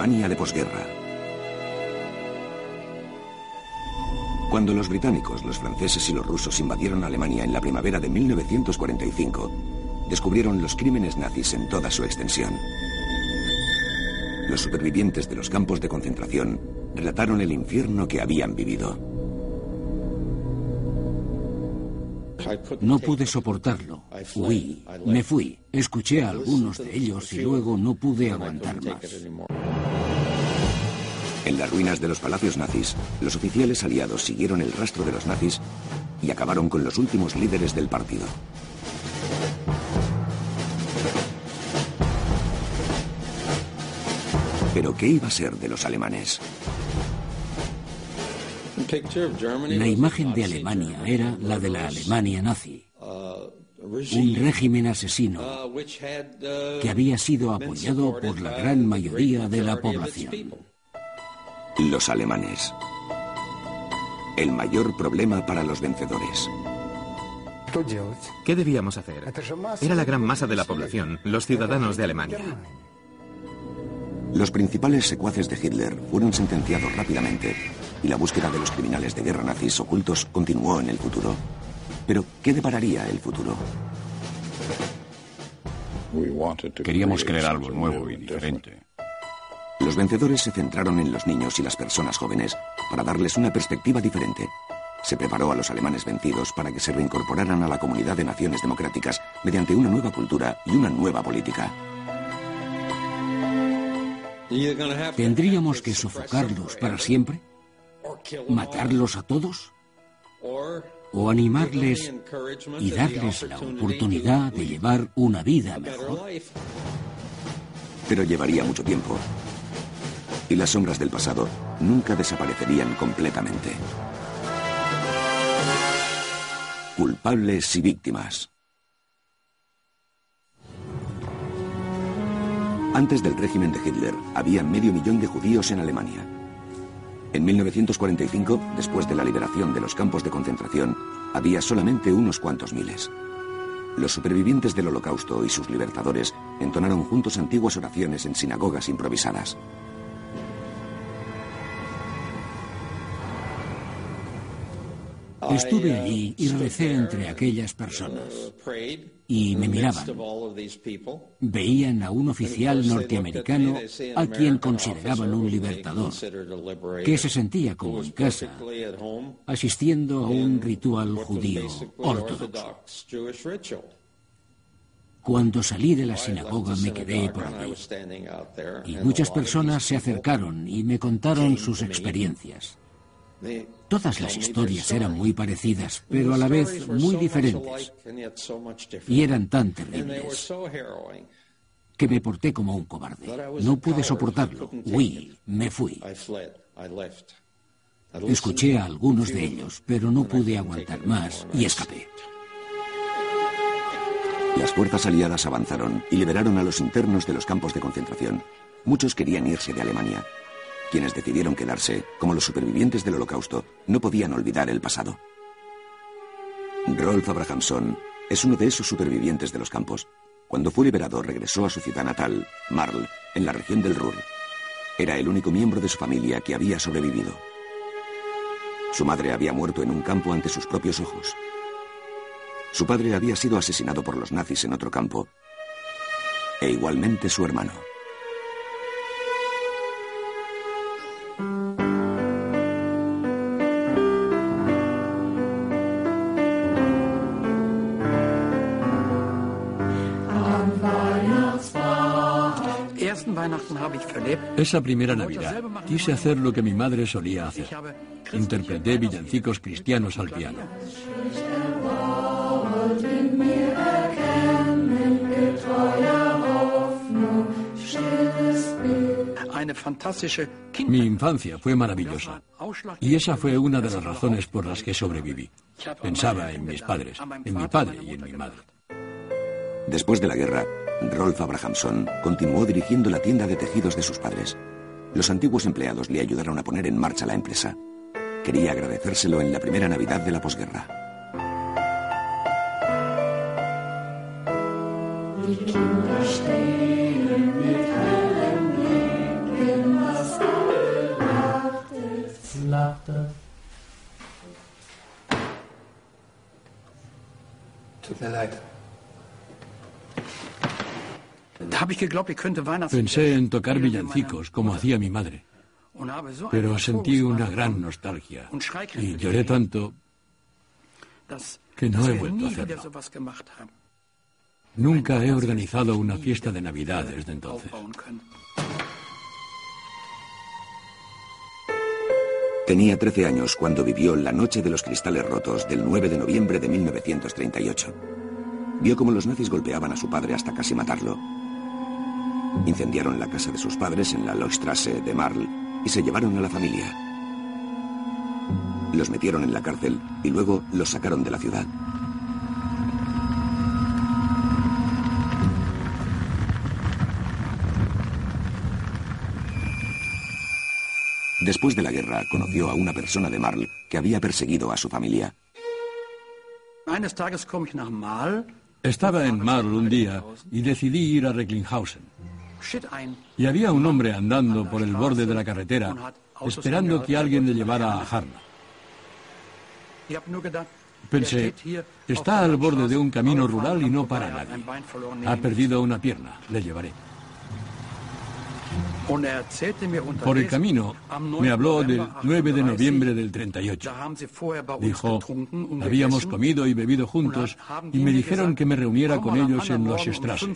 Alemania de posguerra. Cuando los británicos, los franceses y los rusos invadieron Alemania en la primavera de 1945, descubrieron los crímenes nazis en toda su extensión. Los supervivientes de los campos de concentración relataron el infierno que habían vivido. No pude soportarlo. Huí, me fui. Escuché a algunos de ellos y luego no pude aguantar más. En las ruinas de los palacios nazis, los oficiales aliados siguieron el rastro de los nazis y acabaron con los últimos líderes del partido. Pero ¿qué iba a ser de los alemanes? La imagen de Alemania era la de la Alemania nazi. Un régimen asesino que había sido apoyado por la gran mayoría de la población. Los alemanes. El mayor problema para los vencedores. ¿Qué debíamos hacer? Era la gran masa de la población, los ciudadanos de Alemania. Los principales secuaces de Hitler fueron sentenciados rápidamente y la búsqueda de los criminales de guerra nazis ocultos continuó en el futuro. Pero, ¿qué depararía el futuro? Queríamos crear algo nuevo y diferente. Los vencedores se centraron en los niños y las personas jóvenes para darles una perspectiva diferente. Se preparó a los alemanes vencidos para que se reincorporaran a la comunidad de naciones democráticas mediante una nueva cultura y una nueva política. ¿Tendríamos que sofocarlos para siempre? ¿Matarlos a todos? ¿O animarles y darles la oportunidad de llevar una vida mejor? Pero llevaría mucho tiempo. Y las sombras del pasado nunca desaparecerían completamente. Culpables y víctimas. Antes del régimen de Hitler, había medio millón de judíos en Alemania. En 1945, después de la liberación de los campos de concentración, había solamente unos cuantos miles. Los supervivientes del holocausto y sus libertadores entonaron juntos antiguas oraciones en sinagogas improvisadas. Estuve allí y recé entre aquellas personas. Y me miraban. Veían a un oficial norteamericano a quien consideraban un libertador, que se sentía como en casa, asistiendo a un ritual judío ortodoxo. Cuando salí de la sinagoga me quedé por allí. Y muchas personas se acercaron y me contaron sus experiencias. Todas las historias eran muy parecidas, pero a la vez muy diferentes. Y eran tan terribles que me porté como un cobarde. No pude soportarlo. Huí, me fui. Escuché a algunos de ellos, pero no pude aguantar más y escapé. Las fuerzas aliadas avanzaron y liberaron a los internos de los campos de concentración. Muchos querían irse de Alemania. Quienes decidieron quedarse, como los supervivientes del holocausto, no podían olvidar el pasado. Rolf Abrahamson es uno de esos supervivientes de los campos. Cuando fue liberado regresó a su ciudad natal, Marl, en la región del Ruhr. Era el único miembro de su familia que había sobrevivido. Su madre había muerto en un campo ante sus propios ojos. Su padre había sido asesinado por los nazis en otro campo. E igualmente su hermano. Esa primera Navidad quise hacer lo que mi madre solía hacer. Interpreté villancicos cristianos al piano. Mi infancia fue maravillosa y esa fue una de las razones por las que sobreviví. Pensaba en mis padres, en mi padre y en mi madre. Después de la guerra, Rolf Abrahamson continuó dirigiendo la tienda de tejidos de sus padres. Los antiguos empleados le ayudaron a poner en marcha la empresa. Quería agradecérselo en la primera Navidad de la posguerra. Pensé en tocar villancicos como hacía mi madre, pero sentí una gran nostalgia y lloré tanto que no he vuelto a hacerlo. Nunca he organizado una fiesta de Navidad desde entonces. Tenía 13 años cuando vivió la Noche de los Cristales Rotos del 9 de noviembre de 1938. Vio cómo los nazis golpeaban a su padre hasta casi matarlo. Incendiaron la casa de sus padres en la Lochstrasse de Marl y se llevaron a la familia. Los metieron en la cárcel y luego los sacaron de la ciudad. Después de la guerra, conoció a una persona de Marl que había perseguido a su familia. Estaba en Marl un día y decidí ir a Recklinghausen. Y había un hombre andando por el borde de la carretera, esperando que alguien le llevara a Harna. Pensé, está al borde de un camino rural y no para nadie. Ha perdido una pierna, le llevaré. Por el camino me habló del 9 de noviembre del 38. Dijo, habíamos comido y bebido juntos y me dijeron que me reuniera con ellos en los Strasse,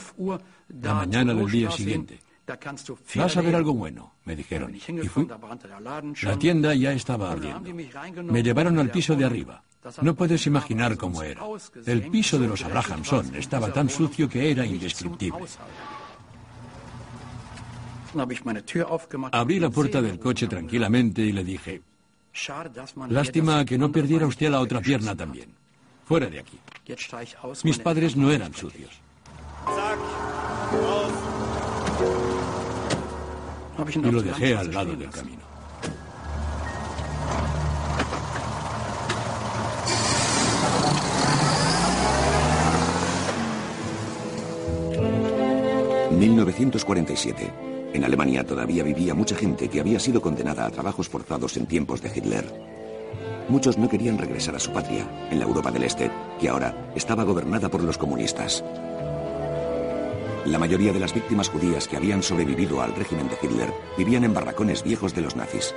la mañana del día siguiente. Vas a ver algo bueno, me dijeron. Y fui. La tienda ya estaba ardiendo. Me llevaron al piso de arriba. No puedes imaginar cómo era. El piso de los Abrahamson estaba tan sucio que era indescriptible. Abrí la puerta del coche tranquilamente y le dije, lástima que no perdiera usted la otra pierna también. Fuera de aquí. Mis padres no eran sucios. Y lo dejé al lado del camino. ...1947... En Alemania todavía vivía mucha gente que había sido condenada a trabajos forzados en tiempos de Hitler. Muchos no querían regresar a su patria, en la Europa del Este, que ahora estaba gobernada por los comunistas. La mayoría de las víctimas judías que habían sobrevivido al régimen de Hitler vivían en barracones viejos de los nazis.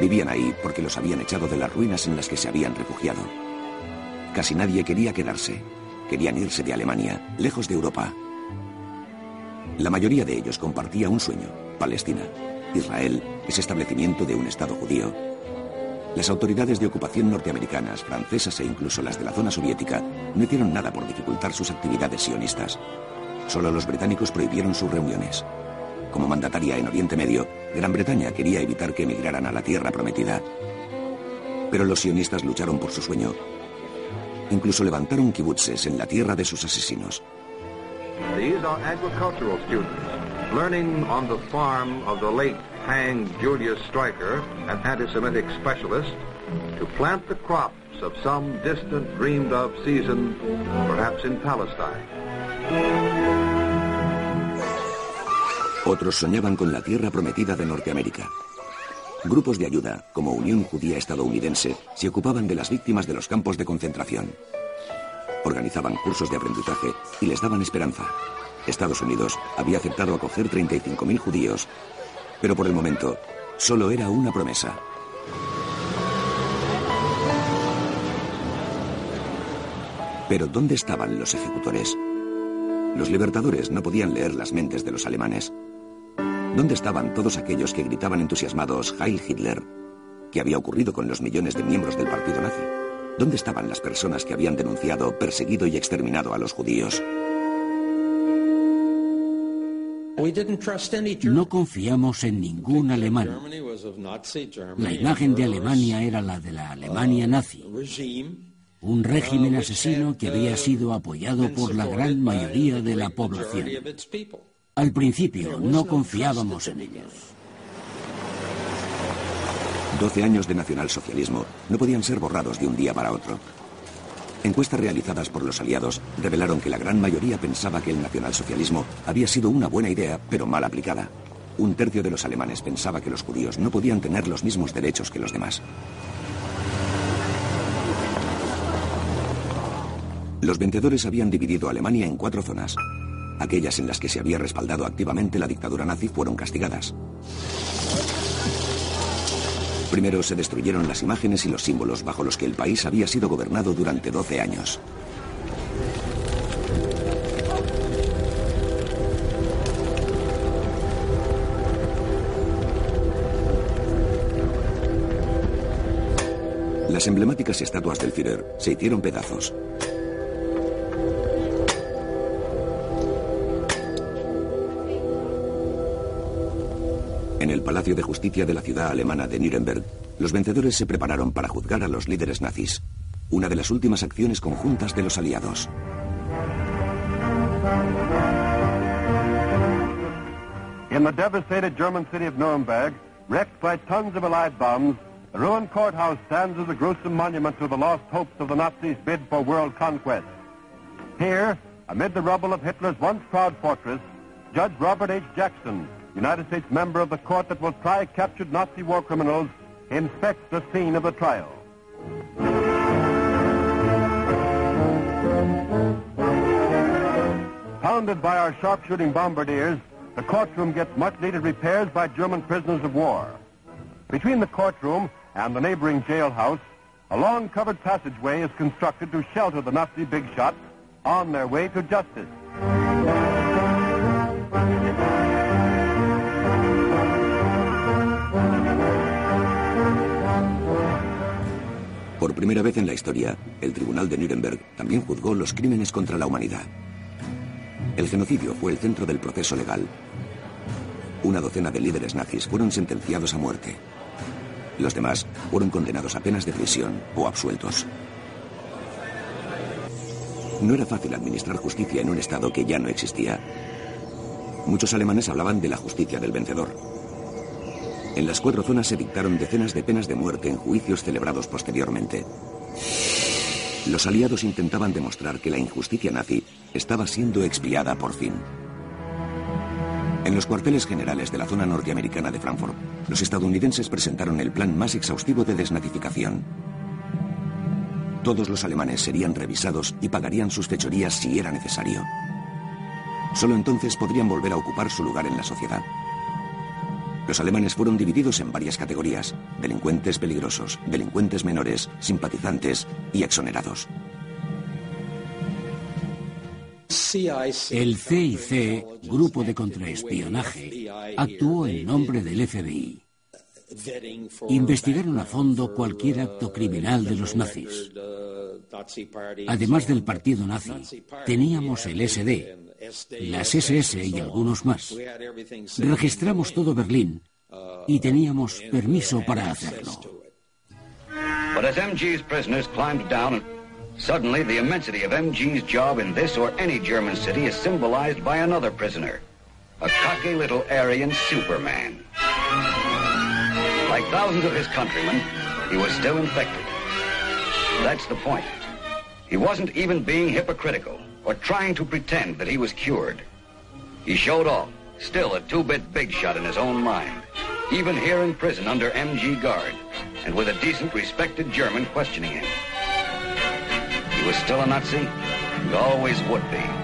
Vivían ahí porque los habían echado de las ruinas en las que se habían refugiado. Casi nadie quería quedarse. Querían irse de Alemania, lejos de Europa, la mayoría de ellos compartía un sueño, Palestina. Israel es establecimiento de un Estado judío. Las autoridades de ocupación norteamericanas, francesas e incluso las de la zona soviética no hicieron nada por dificultar sus actividades sionistas. Solo los británicos prohibieron sus reuniones. Como mandataria en Oriente Medio, Gran Bretaña quería evitar que emigraran a la Tierra Prometida. Pero los sionistas lucharon por su sueño. Incluso levantaron kibutzes en la tierra de sus asesinos. These are agricultural students learning on the farm of the late hanged Julius Stryker, an anti-Semitic specialist, to plant the crops of some distant dreamed of season, perhaps in Palestine. Otros soñaban con la tierra prometida de Norteamérica. Grupos de ayuda, como Unión Judía Estadounidense, se ocupaban de las víctimas de los campos de concentración. Organizaban cursos de aprendizaje y les daban esperanza. Estados Unidos había aceptado acoger 35.000 judíos, pero por el momento solo era una promesa. Pero ¿dónde estaban los ejecutores? Los libertadores no podían leer las mentes de los alemanes. ¿Dónde estaban todos aquellos que gritaban entusiasmados Heil Hitler? ¿Qué había ocurrido con los millones de miembros del partido nazi? ¿Dónde estaban las personas que habían denunciado, perseguido y exterminado a los judíos? No confiamos en ningún alemán. La imagen de Alemania era la de la Alemania nazi, un régimen asesino que había sido apoyado por la gran mayoría de la población. Al principio no confiábamos en ellos. 12 años de nacionalsocialismo no podían ser borrados de un día para otro. Encuestas realizadas por los aliados revelaron que la gran mayoría pensaba que el nacionalsocialismo había sido una buena idea, pero mal aplicada. Un tercio de los alemanes pensaba que los judíos no podían tener los mismos derechos que los demás. Los vencedores habían dividido Alemania en cuatro zonas. Aquellas en las que se había respaldado activamente la dictadura nazi fueron castigadas. Primero se destruyeron las imágenes y los símbolos bajo los que el país había sido gobernado durante 12 años. Las emblemáticas estatuas del Führer se hicieron pedazos. En el Palacio de Justicia de la ciudad alemana de Nuremberg, los vencedores se prepararon para juzgar a los líderes nazis, una de las últimas acciones conjuntas de los aliados. In the devastated German city of Nuremberg, wrecked by tons of Allied bombs, the ruined courthouse stands as a gruesome monument to the lost hopes of the Nazis' bid for world conquest. Here, amid the rubble of Hitler's once proud fortress, Judge Robert H. Jackson, United States member of the court that will try captured Nazi war criminals, inspects the scene of the trial. Pounded by our sharpshooting bombardiers, the courtroom gets much-needed repairs by German prisoners of war. Between the courtroom and the neighboring jailhouse, a long covered passageway is constructed to shelter the Nazi big shots on their way to justice. Por primera vez en la historia, el Tribunal de Nuremberg también juzgó los crímenes contra la humanidad. El genocidio fue el centro del proceso legal. Una docena de líderes nazis fueron sentenciados a muerte. Los demás fueron condenados a penas de prisión o absueltos. No era fácil administrar justicia en un Estado que ya no existía. Muchos alemanes hablaban de la justicia del vencedor. En las cuatro zonas se dictaron decenas de penas de muerte en juicios celebrados posteriormente. Los aliados intentaban demostrar que la injusticia nazi estaba siendo expiada por fin. En los cuarteles generales de la zona norteamericana de Frankfurt, los estadounidenses presentaron el plan más exhaustivo de desnazificación. Todos los alemanes serían revisados y pagarían sus fechorías si era necesario. Solo entonces podrían volver a ocupar su lugar en la sociedad. Los alemanes fueron divididos en varias categorías, delincuentes peligrosos, delincuentes menores, simpatizantes y exonerados. El CIC, Grupo de Contraespionaje, actuó en nombre del FBI. Investigaron a fondo cualquier acto criminal de los nazis. Además del partido nazi, teníamos el SD, las SS y algunos más. Registramos todo Berlín y teníamos permiso para hacerlo. But as MG's prisoners climbed down, suddenly the immensity of MG's job in this or any German city is symbolized by another prisoner, a cocky little Aryan Superman. Like thousands of his countrymen, he was still infected. That's the point. He wasn't even being hypocritical or trying to pretend that he was cured. He showed off, still a two-bit big shot in his own mind, even here in prison under MG guard, and with a decent, respected German questioning him. He was still a Nazi, and always would be.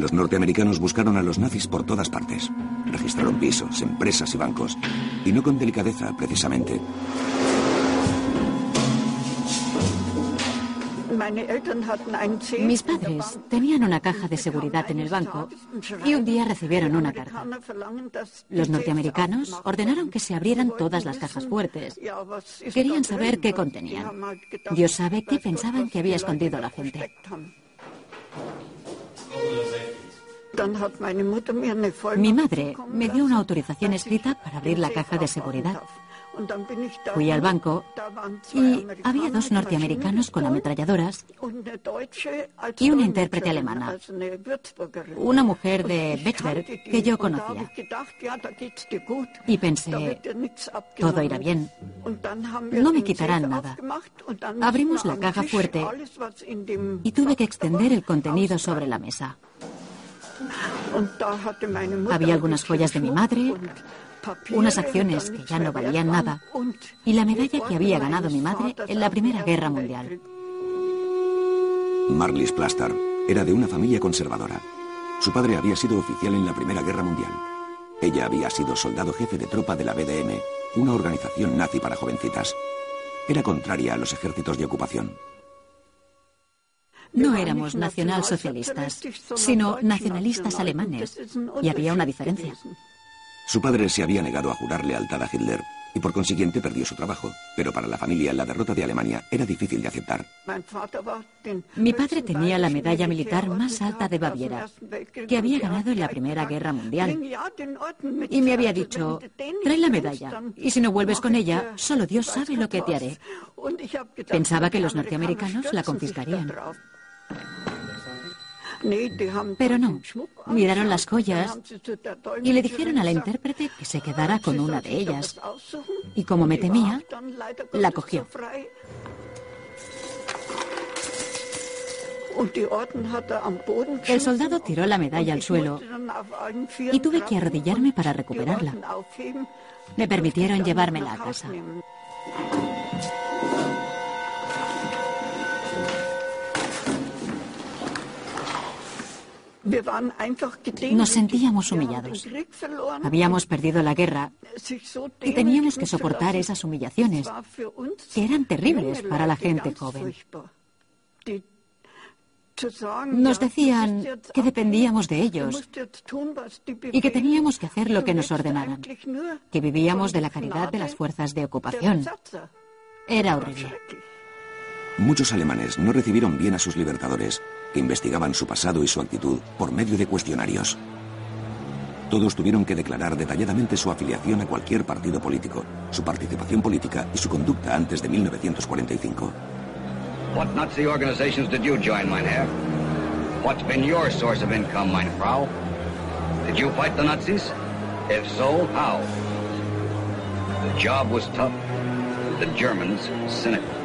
Los norteamericanos buscaron a los nazis por todas partes. Registraron pisos, empresas y bancos. Y no con delicadeza, precisamente. Mis padres tenían una caja de seguridad en el banco y un día recibieron una carta. Los norteamericanos ordenaron que se abrieran todas las cajas fuertes. Querían saber qué contenían. Dios sabe qué pensaban que había escondido la gente. Mi madre me dio una autorización escrita para abrir la caja de seguridad. Fui al banco y había dos norteamericanos con ametralladoras y una intérprete alemana, una mujer de Becksberg que yo conocía. Y pensé, todo irá bien, no me quitarán nada. Abrimos la caja fuerte y tuve que extender el contenido sobre la mesa. Había algunas joyas de mi madre, unas acciones que ya no valían nada y la medalla que había ganado mi madre en la Primera Guerra Mundial. Marlis Plastar era de una familia conservadora. Su padre había sido oficial en la Primera Guerra Mundial. Ella había sido soldado jefe de tropa de la BDM, una organización nazi para jovencitas. Era contraria a los ejércitos de ocupación. No éramos nacionalsocialistas, sino nacionalistas alemanes, y había una diferencia. Su padre se había negado a jurar lealtad a Hitler y por consiguiente perdió su trabajo, pero para la familia la derrota de Alemania era difícil de aceptar. Mi padre tenía la medalla militar más alta de Baviera, que había ganado en la Primera Guerra Mundial. Y me había dicho, trae la medalla, y si no vuelves con ella, solo Dios sabe lo que te haré. Pensaba que los norteamericanos la confiscarían. Pero no, miraron las joyas y le dijeron a la intérprete que se quedara con una de ellas. Y como me temía, la cogió. El soldado tiró la medalla al suelo y tuve que arrodillarme para recuperarla. Me permitieron llevármela a casa. Nos sentíamos humillados. Habíamos perdido la guerra y teníamos que soportar esas humillaciones, que eran terribles para la gente joven. Nos decían que dependíamos de ellos y que teníamos que hacer lo que nos ordenaran, que vivíamos de la caridad de las fuerzas de ocupación. Era horrible. Muchos alemanes no recibieron bien a sus libertadores, que investigaban su pasado y su actitud por medio de cuestionarios. Todos tuvieron que declarar detalladamente su afiliación a cualquier partido político, su participación política y su conducta antes de 1945. What Nazi organizations did you join, mein Herr? What's been your source of income, meine Frau? Did you fight the Nazis? If so, how? The job was tough. The Germans cynical.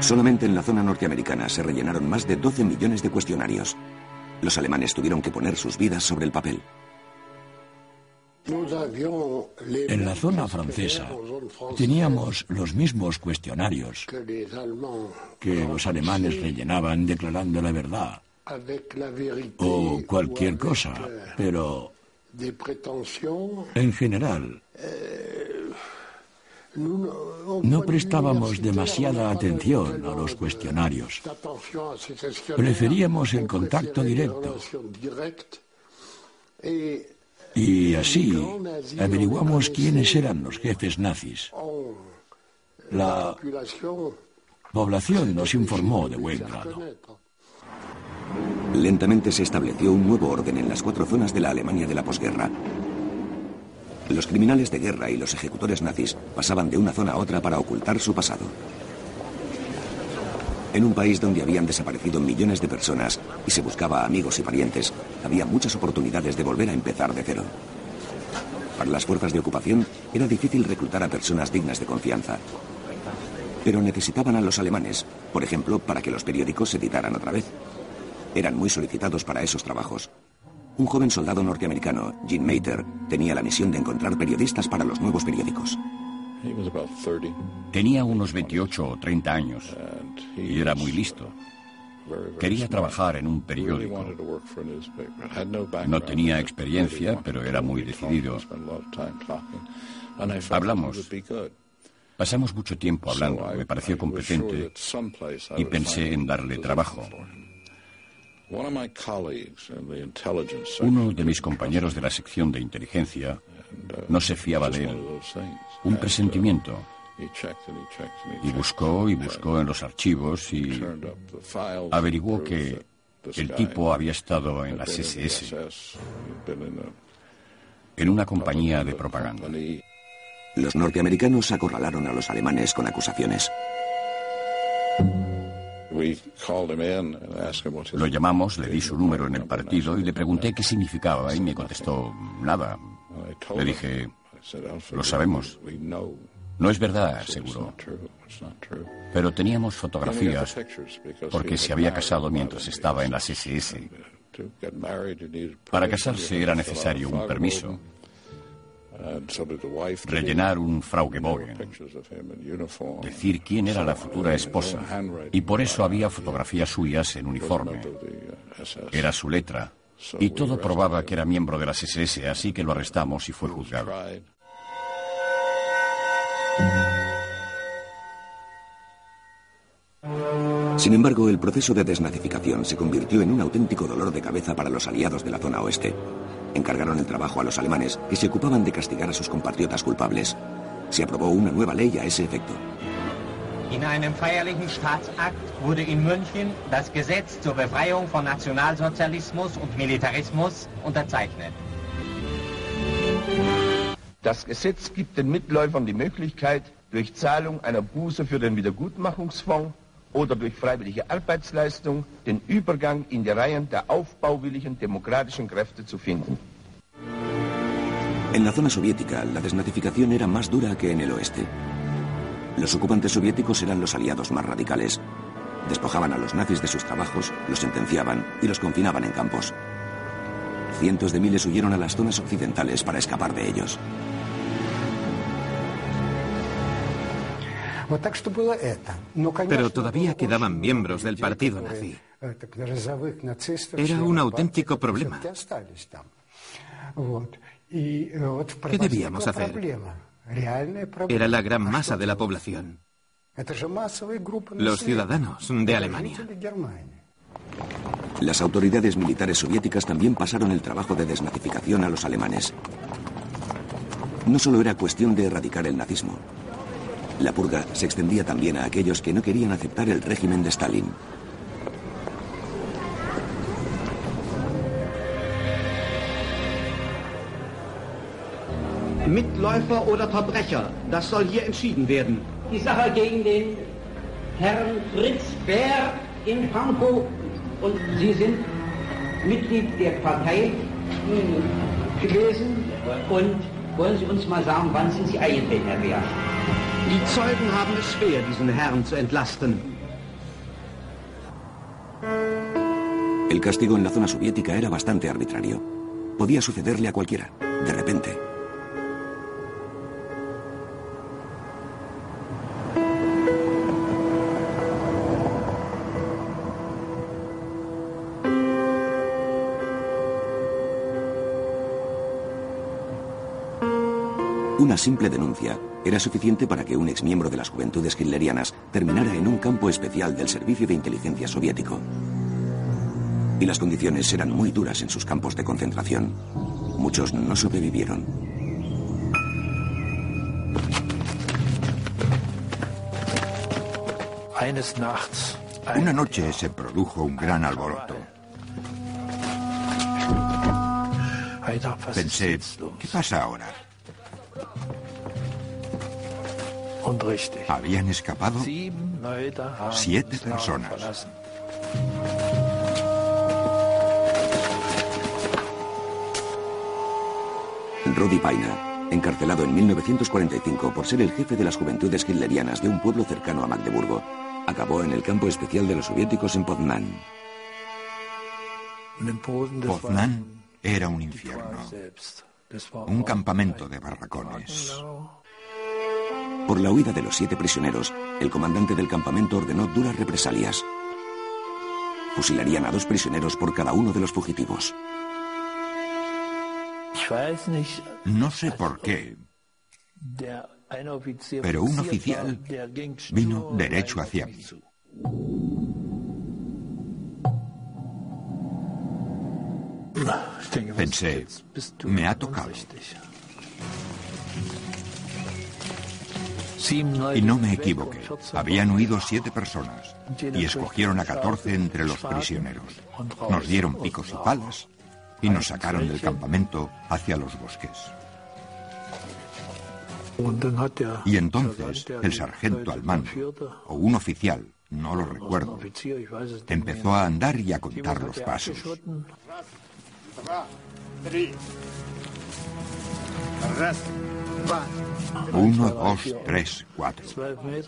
Solamente en la zona norteamericana se rellenaron más de 12 millones de cuestionarios. Los alemanes tuvieron que poner sus vidas sobre el papel. En la zona francesa teníamos los mismos cuestionarios que los alemanes rellenaban declarando la verdad o cualquier cosa, pero en general no prestábamos demasiada atención a los cuestionarios. Preferíamos el contacto directo. Y así averiguamos quiénes eran los jefes nazis. La población nos informó de buen grado. Lentamente se estableció un nuevo orden en las cuatro zonas de la Alemania de la posguerra. Los criminales de guerra y los ejecutores nazis pasaban de una zona a otra para ocultar su pasado. En un país donde habían desaparecido millones de personas y se buscaba amigos y parientes, había muchas oportunidades de volver a empezar de cero. Para las fuerzas de ocupación era difícil reclutar a personas dignas de confianza. Pero necesitaban a los alemanes, por ejemplo, para que los periódicos se editaran otra vez. Eran muy solicitados para esos trabajos. Un joven soldado norteamericano, Jim Mater, tenía la misión de encontrar periodistas para los nuevos periódicos. Tenía unos 28 o 30 años y era muy listo. Quería trabajar en un periódico. No tenía experiencia, pero era muy decidido. Hablamos. Pasamos mucho tiempo hablando. Me pareció competente y pensé en darle trabajo. Uno de mis compañeros de la sección de inteligencia no se fiaba de él. Un presentimiento. Y buscó y buscó en los archivos y averiguó que el tipo había estado en las SS, en una compañía de propaganda. Los norteamericanos acorralaron a los alemanes con acusaciones. Lo llamamos, le di su número en el partido y le pregunté qué significaba y me contestó nada. Le dije, lo sabemos. No es verdad, aseguró. Pero teníamos fotografías porque se había casado mientras estaba en las SS. Para casarse era necesario un permiso, rellenar un Fraugebogen, decir quién era la futura esposa, y por eso había fotografías suyas en uniforme. Era su letra, y todo probaba que era miembro de las SS, así que lo arrestamos y fue juzgado. Sin embargo, el proceso de desnazificación se convirtió en un auténtico dolor de cabeza para los aliados de la zona oeste. Encargaron el trabajo a los alemanes, que se ocupaban de castigar a sus compatriotas culpables. Se aprobó una nueva ley a ese efecto. In einem feierlichen Staatsakt wurde in München das Gesetz zur Befreiung von Nationalsozialismus und Militarismus unterzeichnet. Das Gesetz gibt den Mitläufern die Möglichkeit, durch Zahlung einer Buße für den Wiedergutmachungsfonds oder durch freiwillige Arbeitsleistung den Übergang in die Reihen der aufbauwilligen demokratischen Kräfte zu finden. En la zona soviética, la desnazificación era más dura que en el oeste. Los ocupantes soviéticos eran los aliados más radicales. Despojaban a los nazis de sus trabajos, los sentenciaban y los confinaban en campos. Cientos de miles huyeron a las zonas occidentales para escapar de ellos. Pero todavía quedaban miembros del partido nazi. Era un auténtico problema. ¿Qué debíamos hacer? Era la gran masa de la población. Los ciudadanos de Alemania. Las autoridades militares soviéticas también pasaron el trabajo de desnazificación a los alemanes. No solo era cuestión de erradicar el nazismo. La purga se extendía también a aquellos que no querían aceptar el régimen de Stalin. Mitläufer oder Verbrecher, das soll hier entschieden werden. Die Sache gegen den Herrn Fritz Bär in Pankow und Sie sind Mitglied der Partei gewesen und wollen Sie uns mal sagen, wann sind Sie eingetreten, Herr Bär? Die Zeugen haben es schwer, diesen Herrn zu entlasten. El castigo en la zona soviética era bastante arbitrario. Podía sucederle a cualquiera, de repente. Una simple denuncia era suficiente para que un exmiembro de las juventudes hitlerianas terminara en un campo especial del Servicio de Inteligencia soviético. Y las condiciones eran muy duras en sus campos de concentración. Muchos no sobrevivieron. Una noche se produjo un gran alboroto. Pensé, ¿qué pasa ahora? Habían escapado siete personas. Rodi Paina, encarcelado en 1945 por ser el jefe de las juventudes hitlerianas de un pueblo cercano a Magdeburgo, acabó en el campo especial de los soviéticos en Poznan. Poznan era un infierno, un campamento de barracones. Por la huida de los siete prisioneros, el comandante del campamento ordenó duras represalias. Fusilarían a dos prisioneros por cada uno de los fugitivos. No sé por qué, pero un oficial vino derecho hacia mí. Pensé, me ha tocado. Y no me equivoqué. Habían huido siete personas y escogieron a catorce entre los prisioneros. Nos dieron picos y palas y nos sacaron del campamento hacia los bosques. Y entonces el sargento al o un oficial, no lo recuerdo, empezó a andar y a contar los pasos. Uno, dos, tres, cuatro.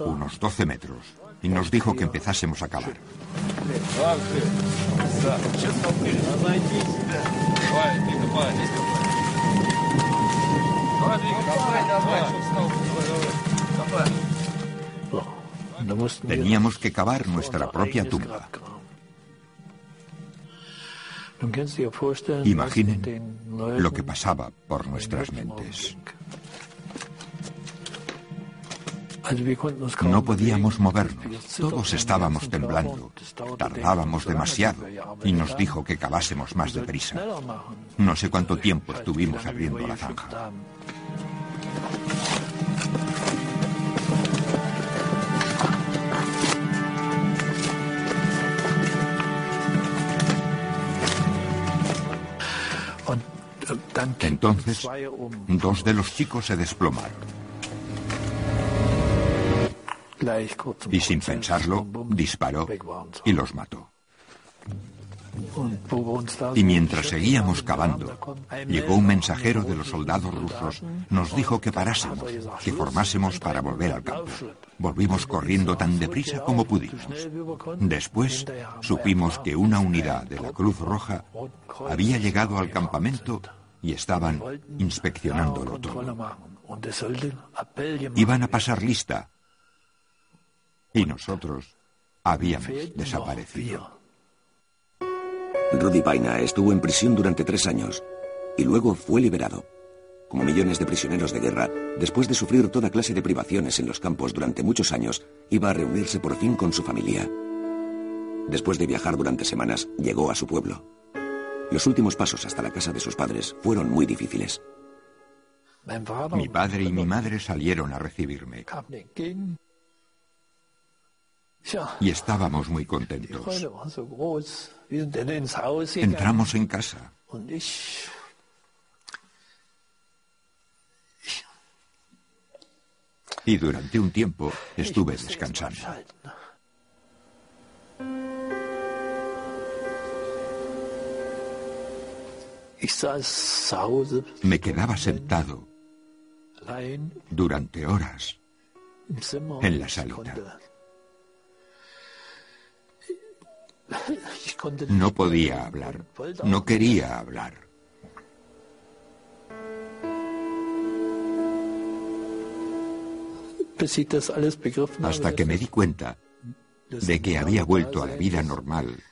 Unos doce metros. Y nos dijo que empezásemos a cavar. Teníamos que cavar nuestra propia tumba. Imaginen lo que pasaba por nuestras mentes. No podíamos movernos, todos estábamos temblando, tardábamos demasiado. Y nos dijo que cavásemos más deprisa. No sé cuánto tiempo estuvimos abriendo la zanja. Entonces, dos de los chicos se desplomaron. Y sin pensarlo, disparó y los mató. Y mientras seguíamos cavando, llegó un mensajero de los soldados rusos, nos dijo que parásemos, que formásemos para volver al campo. Volvimos corriendo tan deprisa como pudimos. Después supimos que una unidad de la Cruz Roja había llegado al campamento y estaban inspeccionándolo todo. Iban a pasar lista y nosotros habíamos desaparecido. Rudy Paina estuvo en prisión durante tres años y luego fue liberado. Como millones de prisioneros de guerra, después de sufrir toda clase de privaciones en los campos durante muchos años, iba a reunirse por fin con su familia. Después de viajar durante semanas, llegó a su pueblo. Los últimos pasos hasta la casa de sus padres fueron muy difíciles. Mi padre y mi madre salieron a recibirme. Y estábamos muy contentos. Entramos en casa. Y durante un tiempo estuve descansando. Me quedaba sentado durante horas en la salita. No podía hablar, no quería hablar. Hasta que me di cuenta de que había vuelto a la vida normal,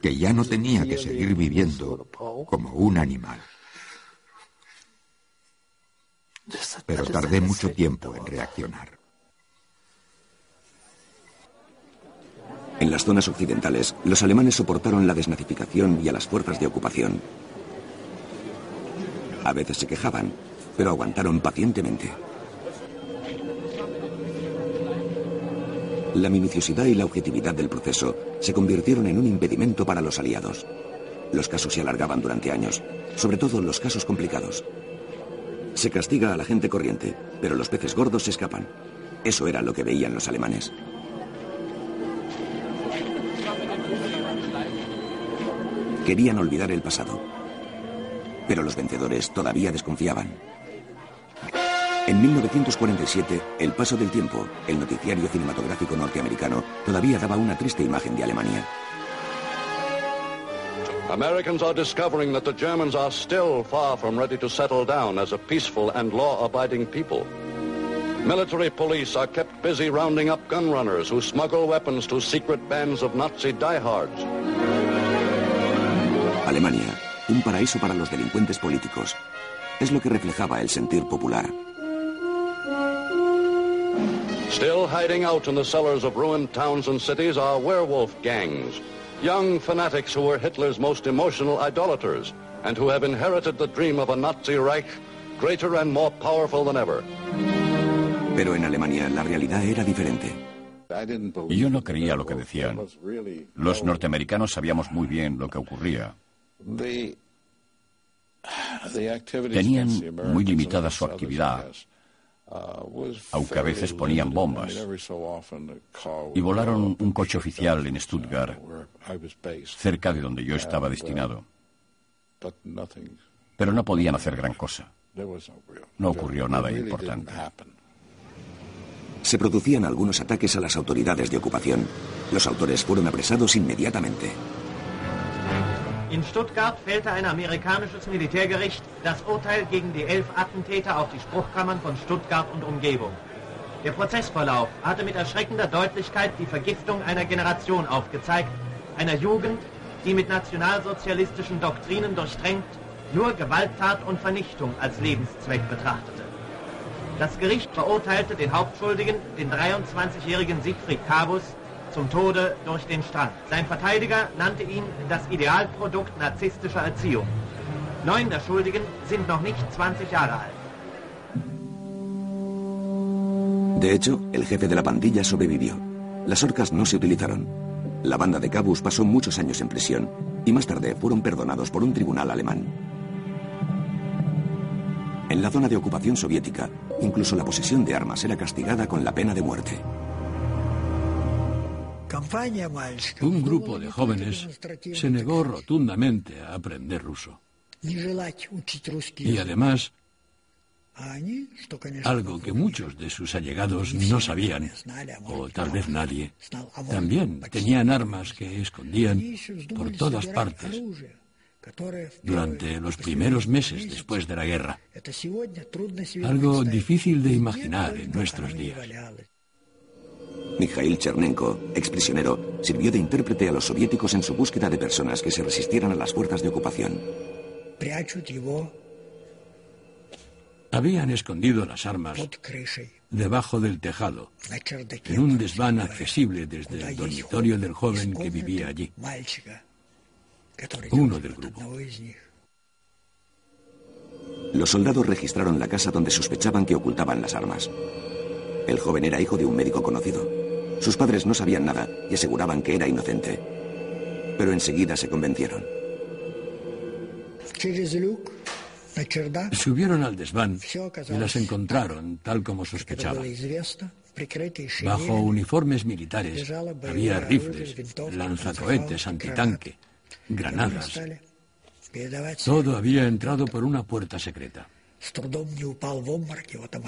que ya no tenía que seguir viviendo como un animal. Pero tardé mucho tiempo en reaccionar. En las zonas occidentales, los alemanes soportaron la desnazificación y a las fuerzas de ocupación. A veces se quejaban, pero aguantaron pacientemente. La minuciosidad y la objetividad del proceso se convirtieron en un impedimento para los aliados. Los casos se alargaban durante años, sobre todo los casos complicados. Se castiga a la gente corriente, pero los peces gordos se escapan. Eso era lo que veían los alemanes. Querían olvidar el pasado. Pero los vencedores todavía desconfiaban. En 1947, El paso del tiempo, el noticiario cinematográfico norteamericano, todavía daba una triste imagen de Alemania. Americans are discovering that the Germans are still far from ready to settle down as a peaceful and law-abiding people. Military police are kept busy rounding up gun runners who smuggle weapons to secret bands of Nazi diehards. Alemania, un paraíso para los delincuentes políticos. Es lo que reflejaba el sentir popular. Still hiding out in the cellars of ruined towns and cities are werewolf gangs, young fanatics who were Hitler's most emotional idolaters and who have inherited the dream of a Nazi Reich greater and more powerful than ever. Pero en Alemania la realidad era diferente. Yo no creía lo que decían. Los norteamericanos sabíamos muy bien lo que ocurría. Tenían muy limitada su actividad, aunque a veces ponían bombas. Y volaron un coche oficial en Stuttgart, cerca de donde yo estaba destinado. pero no podían hacer gran cosa. No ocurrió nada importante. Se producían algunos ataques a las autoridades de ocupación. Los autores fueron apresados inmediatamente. In Stuttgart fällte ein amerikanisches Militärgericht das Urteil gegen die elf Attentäter auf die Spruchkammern von Stuttgart und Umgebung. Der Prozessverlauf hatte mit erschreckender Deutlichkeit die Vergiftung einer Generation aufgezeigt, einer Jugend, die mit nationalsozialistischen Doktrinen durchtränkt nur Gewalttat und Vernichtung als Lebenszweck betrachtete. Das Gericht verurteilte den Hauptschuldigen, den 23-jährigen Siegfried Kabus, zum Tode durch den Strand. Sein Verteidiger nannte ihn das Idealprodukt narzisstischer Erziehung. Neun der Schuldigen sind noch nicht 20 Jahre alt. De hecho, el jefe de la pandilla sobrevivió. Las orcas no se utilizaron. La banda de Cabus pasó muchos años en prisión y más tarde fueron perdonados por un tribunal alemán. En la zona de ocupación soviética, incluso la posesión de armas era castigada con la pena de muerte. Un grupo de jóvenes se negó rotundamente a aprender ruso. Y además, algo que muchos de sus allegados no sabían, o tal vez nadie, también tenían armas que escondían por todas partes durante los primeros meses después de la guerra. Algo difícil de imaginar en nuestros días. Mikhail Chernenko, exprisionero, sirvió de intérprete a los soviéticos en su búsqueda de personas que se resistieran a las fuerzas de ocupación. Habían escondido las armas debajo del tejado, en un desván accesible desde el dormitorio del joven que vivía allí uno del grupo. Los soldados registraron la casa donde sospechaban que ocultaban las armas. El joven era hijo de un médico conocido. Sus padres no sabían nada y aseguraban que era inocente. Pero enseguida se convencieron. Subieron al desván y las encontraron tal como sospechaba. Bajo uniformes militares había rifles, lanzacohetes antitanque, granadas. Todo había entrado por una puerta secreta.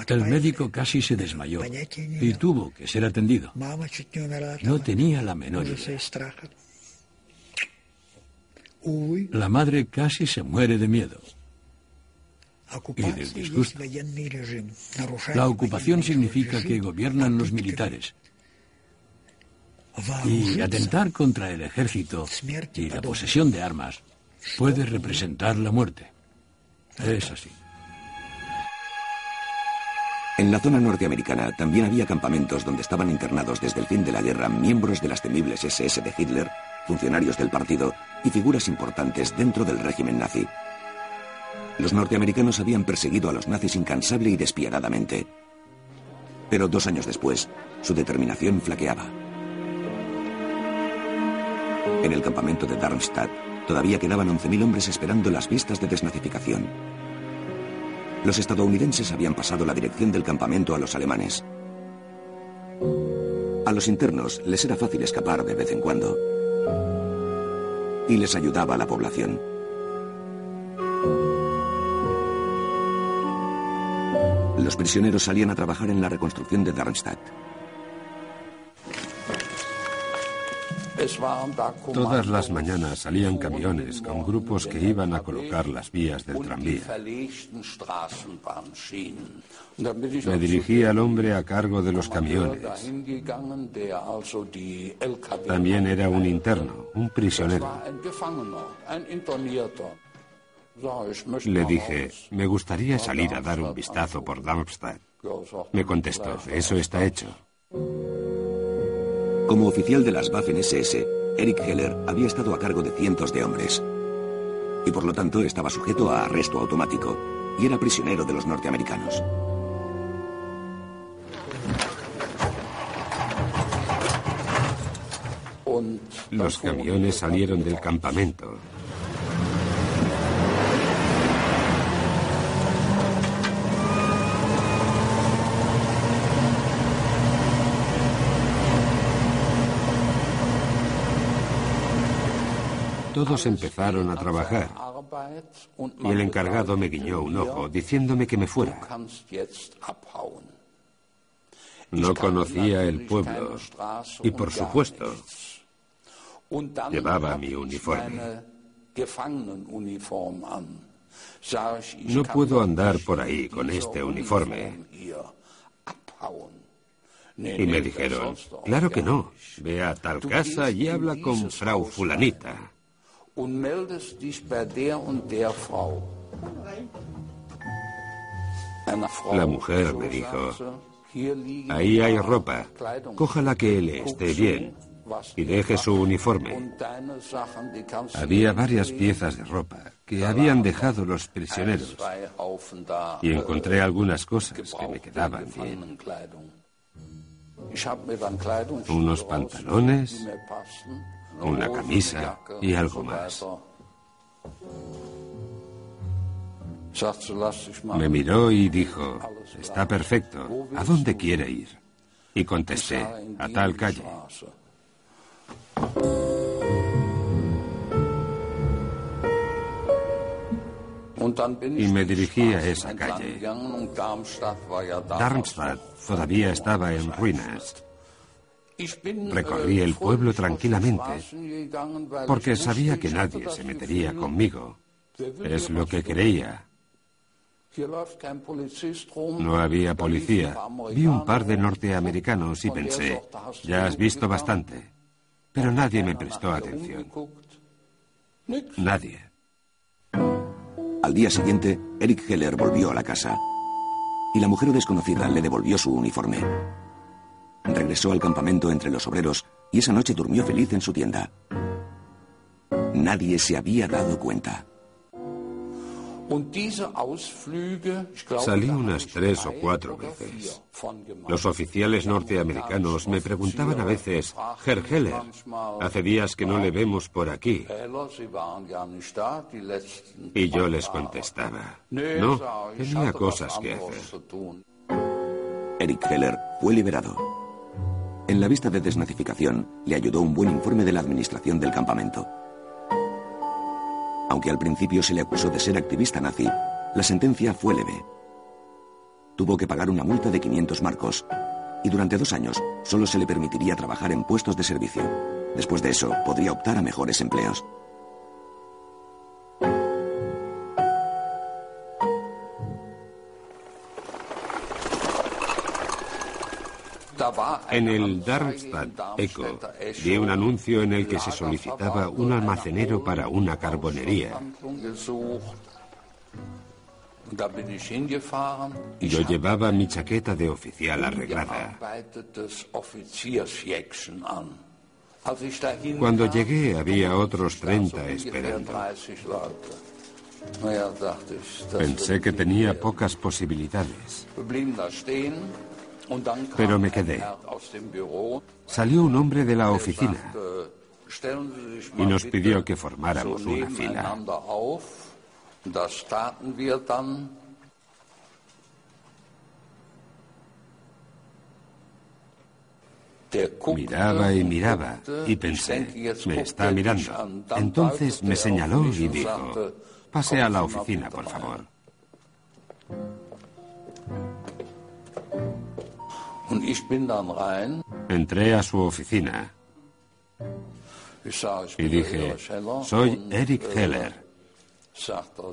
El médico casi se desmayó y tuvo que ser atendido. No tenía la menor idea. La madre casi se muere de miedo y del disgusto. La ocupación significa que gobiernan los militares y atentar contra el ejército y la posesión de armas puede representar la muerte. Es así. En la zona norteamericana también había campamentos donde estaban internados desde el fin de la guerra miembros de las temibles SS de Hitler, funcionarios del partido y figuras importantes dentro del régimen nazi. Los norteamericanos habían perseguido a los nazis incansable y despiadadamente. Pero dos años después, su determinación flaqueaba. En el campamento de Darmstadt todavía quedaban 11.000 hombres esperando las vistas de desnazificación. Los estadounidenses habían pasado la dirección del campamento a los alemanes. A los internos les era fácil escapar de vez en cuando. Y les ayudaba a la población. Los prisioneros salían a trabajar en la reconstrucción de Darmstadt. Todas las mañanas salían camiones con grupos que iban a colocar las vías del tranvía. Me dirigí al hombre a cargo de los camiones. También era un interno, un prisionero. Le dije, me gustaría salir a dar un vistazo por Darmstadt. Me contestó, eso está hecho. Como oficial de las Waffen-SS, Eric Heller había estado a cargo de cientos de hombres. Y por lo tanto estaba sujeto a arresto automático y era prisionero de los norteamericanos. Los camiones salieron del campamento. Todos empezaron a trabajar. Y el encargado me guiñó un ojo diciéndome que me fuera. No conocía el pueblo y, por supuesto, llevaba mi uniforme. No puedo andar por ahí con este uniforme. Y me dijeron, claro que no, ve a tal casa y habla con Frau Fulanita. La mujer me dijo, ahí hay ropa, cójala que le esté bien y deje su uniforme. Había varias piezas de ropa que habían dejado los prisioneros. y encontré algunas cosas que me quedaban bien. Unos pantalones, una camisa y algo más. Me miró y dijo, está perfecto, ¿a dónde quiere ir? Y contesté, a tal calle. Y me dirigí a esa calle. Darmstadt todavía estaba en ruinas. Recorrí el pueblo tranquilamente porque sabía que nadie se metería conmigo. Es lo que creía. No había policía. Vi un par de norteamericanos y pensé, ya has visto bastante. Pero nadie me prestó atención. Nadie. Al día siguiente, Eric Heller volvió a la casa y la mujer desconocida le devolvió su uniforme. Regresó al campamento entre los obreros y esa noche durmió feliz en su tienda. Nadie se había dado cuenta. Salí unas tres o cuatro veces. Los oficiales norteamericanos me preguntaban a veces, Herr Heller, hace días que no le vemos por aquí. Y yo les contestaba, no, tenía cosas que hacer. Eric Heller fue liberado. En la vista de desnazificación le ayudó un buen informe de la administración del campamento. Aunque al principio se le acusó de ser activista nazi, la sentencia fue leve. Tuvo que pagar una multa de 500 marcos y durante dos años solo se le permitiría trabajar en puestos de servicio. Después de eso, podría optar a mejores empleos. En el Darmstadt Echo vi un anuncio en el que se solicitaba un almacenero para una carbonería. Yo llevaba mi chaqueta de oficial arreglada. Cuando llegué había otros 30 esperando. Pensé que tenía pocas posibilidades. Pero me quedé. Salió un hombre de la oficina y nos pidió que formáramos una fila. Miraba y miraba y pensé, me está mirando. Entonces me señaló y dijo, pase a la oficina, por favor. Entré a su oficina y dije, soy Eric Heller.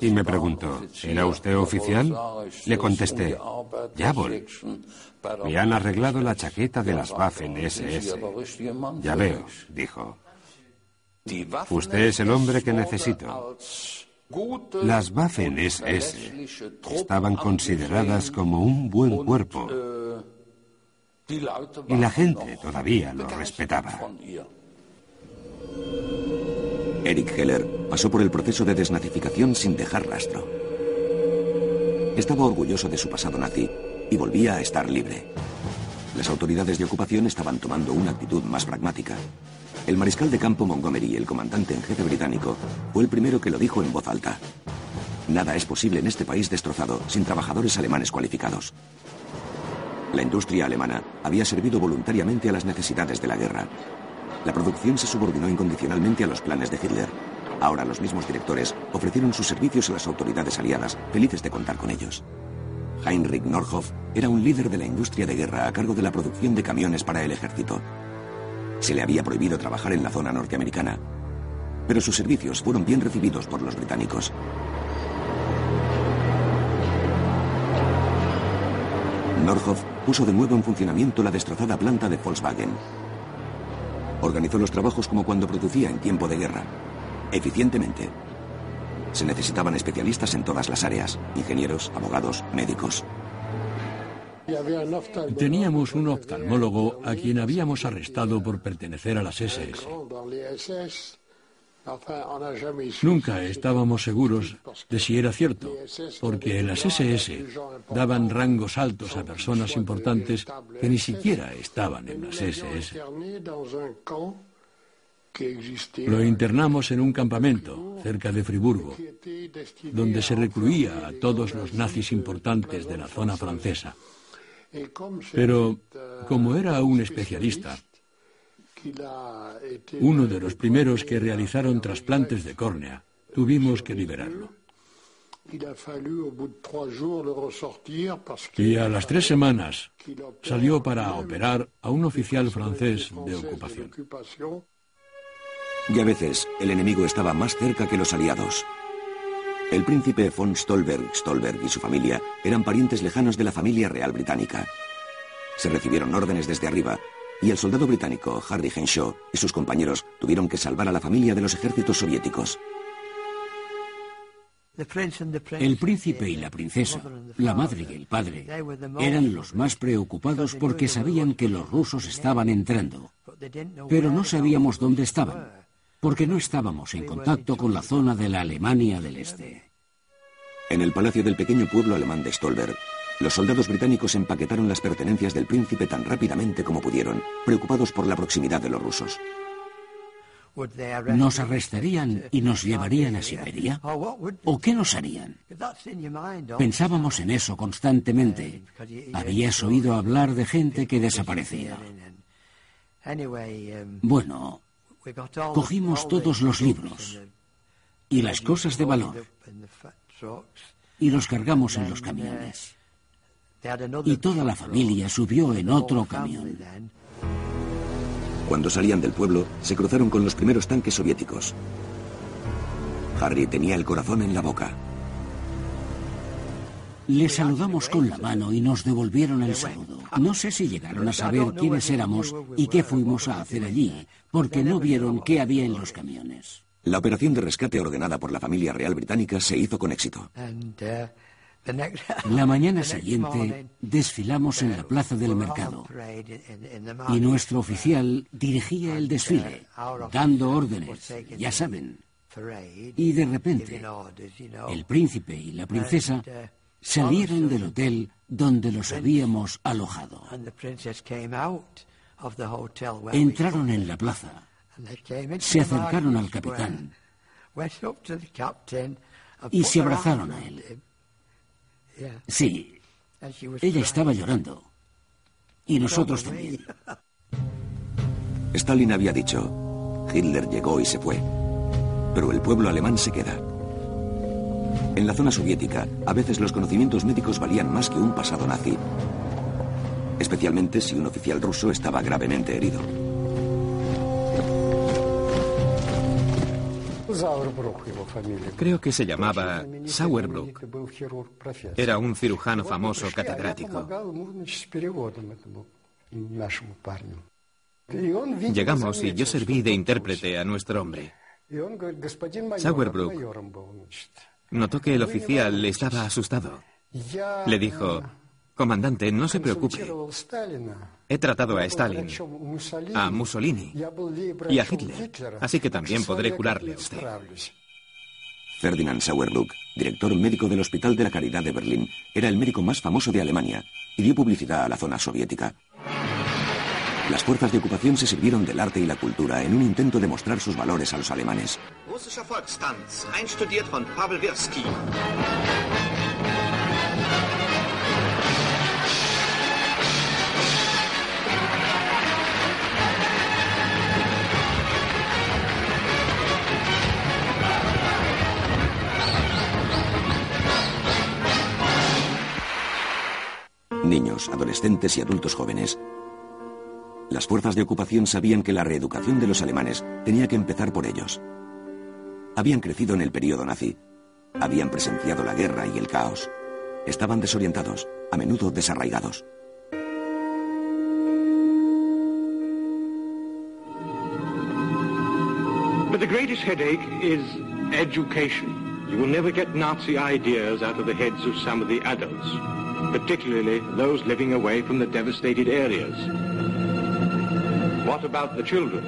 Y me preguntó, ¿era usted oficial? Le contesté, Jabol. Me han arreglado la chaqueta de las Waffen SS. Ya veo, dijo. Usted es el hombre que necesito. Las Waffen SS estaban consideradas como un buen cuerpo y la gente todavía lo respetaba. Eric Heller pasó por el proceso de desnazificación sin dejar rastro. Estaba orgulloso de su pasado nazi y volvía a estar libre. Las autoridades de ocupación estaban tomando una actitud más pragmática. El mariscal de campo Montgomery, el comandante en jefe británico, fue el primero que lo dijo en voz alta. Nada es posible en este país destrozado sin trabajadores alemanes cualificados. La industria alemana había servido voluntariamente a las necesidades de la guerra. La producción se subordinó incondicionalmente a los planes de Hitler Ahora los mismos directores ofrecieron sus servicios a las autoridades aliadas, felices de contar con ellos. Heinrich Norhoff era un líder de la industria de guerra a cargo de la producción de camiones para el ejército. Se le había prohibido trabajar en la zona norteamericana, pero sus servicios fueron bien recibidos por los británicos. Norhoff puso de nuevo en funcionamiento la destrozada planta de Volkswagen. Organizó los trabajos como cuando producía en tiempo de guerra, eficientemente. Se necesitaban especialistas en todas las áreas, ingenieros, abogados, médicos. Teníamos un oftalmólogo a quien habíamos arrestado por pertenecer a las SS. Nunca estábamos seguros de si era cierto, porque las SS daban rangos altos a personas importantes que ni siquiera estaban en las SS. Lo internamos en un campamento cerca de Friburgo, donde se recluía a todos los nazis importantes de la zona francesa. Pero como era un especialista, uno de los primeros que realizaron trasplantes de córnea, tuvimos que liberarlo. Y a las tres semanas salió para operar a un oficial francés de ocupación. Y a veces el enemigo estaba más cerca que los aliados. El príncipe von Stolberg Stolberg y su familia eran parientes lejanos de la familia real británica. Se recibieron órdenes desde arriba y el soldado británico Harry Henshaw y sus compañeros tuvieron que salvar a la familia de los ejércitos soviéticos. El príncipe y la princesa, la madre y el padre, eran los más preocupados porque sabían que los rusos estaban entrando, pero no sabíamos dónde estaban, porque no estábamos en contacto con la zona de la Alemania del Este. En el palacio del pequeño pueblo alemán de Stolberg, los soldados británicos empaquetaron las pertenencias del príncipe tan rápidamente como pudieron, preocupados por la proximidad de los rusos. ¿Nos arrestarían y nos llevarían a Siberia? ¿O qué nos harían? Pensábamos en eso constantemente. Habías oído hablar de gente que desaparecía. Bueno, cogimos todos los libros y las cosas de valor y los cargamos en los camiones. Y toda la familia subió en otro camión. Cuando salían del pueblo, se cruzaron con los primeros tanques soviéticos. Harry tenía el corazón en la boca. Le saludamos con la mano y nos devolvieron el saludo. No sé si llegaron a saber quiénes éramos y qué fuimos a hacer allí, porque no vieron qué había en los camiones. La operación de rescate ordenada por la familia real británica se hizo con éxito. La mañana siguiente desfilamos en la plaza del mercado. y nuestro oficial dirigía el desfile, dando órdenes, ya saben. Y de repente, el príncipe y la princesa salieron del hotel donde los habíamos alojado. Entraron en la plaza, se acercaron al capitán. Y se abrazaron a él. Sí, ella estaba llorando. Y nosotros también. Stalin había dicho, Hitler llegó y se fue, pero el pueblo alemán se queda. En la zona soviética, a veces los conocimientos médicos valían más que un pasado nazi, especialmente si un oficial ruso estaba gravemente herido. Creo que se llamaba Sauerbruck. Era un cirujano famoso catedrático. Llegamos y yo serví de intérprete a nuestro hombre. Sauerbruck notó que el oficial estaba asustado. Le dijo, Comandante, no se preocupe. He tratado a Stalin, a Mussolini y a Hitler, así que también podré curarle a usted. Ferdinand Sauerbruck, director médico del Hospital de la Caridad de Berlín, era el médico más famoso de Alemania y dio publicidad a la zona soviética. Las fuerzas de ocupación se sirvieron del arte y la cultura en un intento de mostrar sus valores a los alemanes. Niños, adolescentes y adultos jóvenes. Las fuerzas de ocupación sabían que la reeducación de los alemanes tenía que empezar por ellos. Habían crecido en el periodo nazi. Habían presenciado la guerra y el caos. Estaban desorientados, a menudo desarraigados. But the greatest headache is education. You will never get Nazi ideas out of the particularly those living away from the devastated areas. What about the children?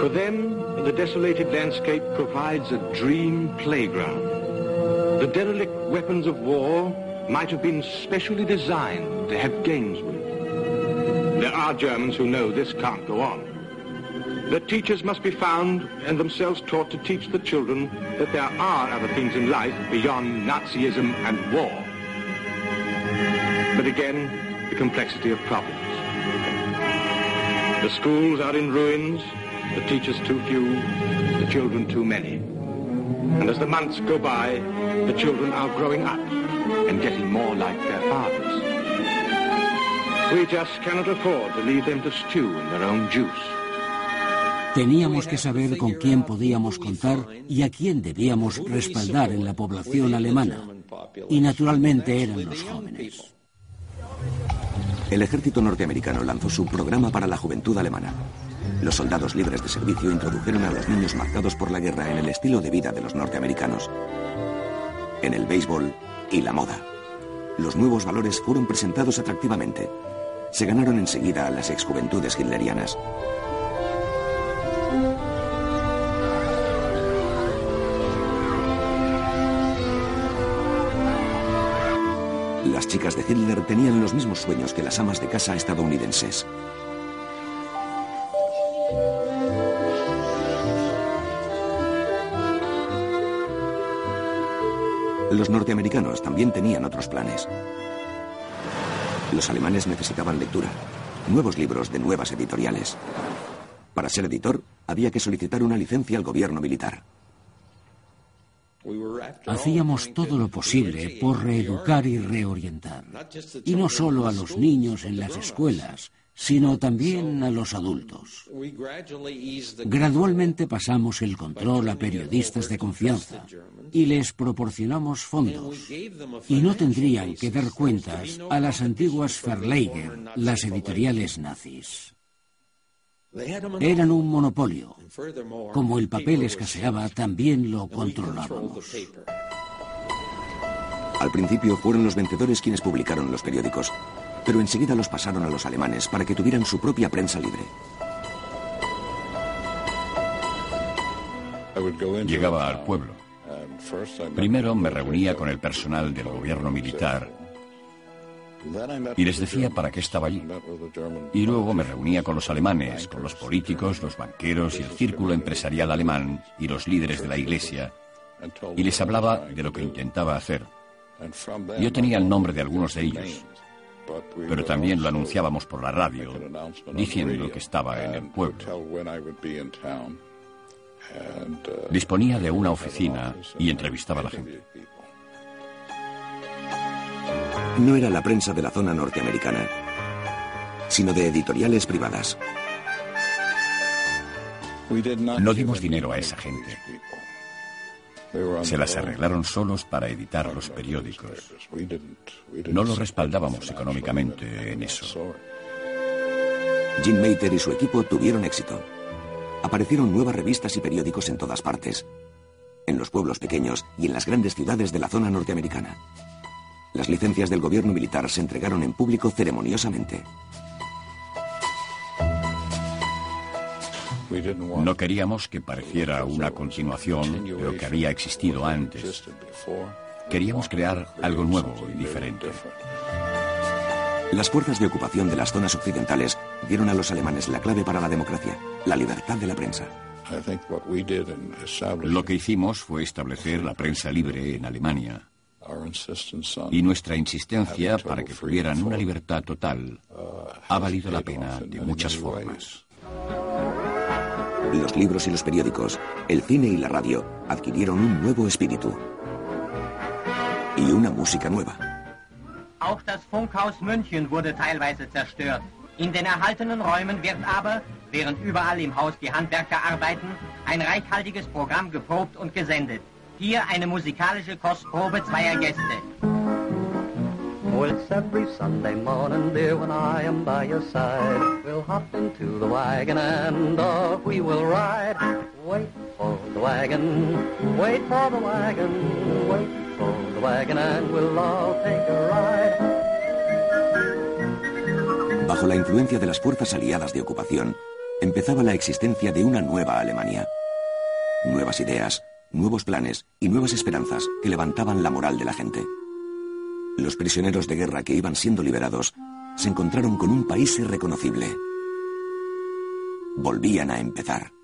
For them, the desolated landscape provides a dream playground. The derelict weapons of war might have been specially designed to have games with. There are Germans who know this can't go on. The teachers must be found and themselves taught to teach the children that there are other things in life beyond Nazism and war. But again, the complexity of problems. The schools are in ruins, the teachers too few, the children too many. And as the months go by, the children are growing up and getting more like their fathers. We just cannot afford to leave them to stew in their own juice. Teníamos que saber con quién podíamos contar y a quién debíamos respaldar en la población alemana. Y naturalmente eran los jóvenes. El ejército norteamericano lanzó su programa para la juventud alemana. Los soldados libres de servicio introdujeron a los niños marcados por la guerra en el estilo de vida de los norteamericanos, en el béisbol y la moda. Los nuevos valores fueron presentados atractivamente. Se ganaron enseguida a las exjuventudes hitlerianas. Las chicas de Hitler tenían los mismos sueños que las amas de casa estadounidenses. Los norteamericanos también tenían otros planes. Los alemanes necesitaban lectura, nuevos libros de nuevas editoriales. Para ser editor, había que solicitar una licencia al gobierno militar. Hacíamos todo lo posible por reeducar y reorientar. Y no solo a los niños en las escuelas, sino también a los adultos. Gradualmente pasamos el control a periodistas de confianza y les proporcionamos fondos. Y no tendrían que dar cuentas a las antiguas Verleiger, las editoriales nazis. Eran un monopolio. Como el papel escaseaba, también lo controlábamos. Al principio fueron los vencedores quienes publicaron los periódicos, pero enseguida los pasaron a los alemanes para que tuvieran su propia prensa libre. Llegaba al pueblo. Primero me reunía con el personal del gobierno militar y les decía para qué estaba allí. Y luego me reunía con los alemanes, con los políticos, los banqueros y el círculo empresarial alemán y los líderes de la iglesia, y les hablaba de lo que intentaba hacer. Yo tenía el nombre de algunos de ellos, pero también lo anunciábamos por la radio, diciendo que estaba en el pueblo. Disponía de una oficina y entrevistaba a la gente. No era la prensa de la zona norteamericana, sino de editoriales privadas. No dimos dinero a esa gente. Se las arreglaron solos para editar los periódicos. No lo respaldábamos económicamente en eso. Jim Mater y su equipo tuvieron éxito. Aparecieron nuevas revistas y periódicos en todas partes, en los pueblos pequeños y en las grandes ciudades de la zona norteamericana. Las licencias del gobierno militar se entregaron en público ceremoniosamente. No queríamos que pareciera una continuación de lo que había existido antes. Queríamos crear algo nuevo y diferente. Las fuerzas de ocupación de las zonas occidentales dieron a los alemanes la clave para la democracia, la libertad de la prensa. Lo que hicimos fue establecer la prensa libre en Alemania y nuestra insistencia para que tuvieran una libertad total ha valido la pena de muchas formas. Los libros y los periódicos, el cine y la radio adquirieron un nuevo espíritu y una música nueva. Auch das Funkhaus München wurde teilweise zerstört. In den erhaltenen Räumen wird aber, während überall im Haus die Handwerker arbeiten, ein reichhaltiges Programm geprobt und gesendet. Hier eine musikalische Kostprobe zweier Gäste. Oh, it's every Sunday morning, dear, when I am by your side. We'll hop into the wagon and off we will ride. Wait for the wagon, wait for the wagon, wait for the wagon and we'll all take a ride. Bajo la influencia de las fuerzas aliadas de ocupación, empezaba la existencia de una nueva Alemania. Nuevas ideas, nuevos planes y nuevas esperanzas que levantaban la moral de la gente. Los prisioneros de guerra que iban siendo liberados se encontraron con un país irreconocible. Volvían a empezar.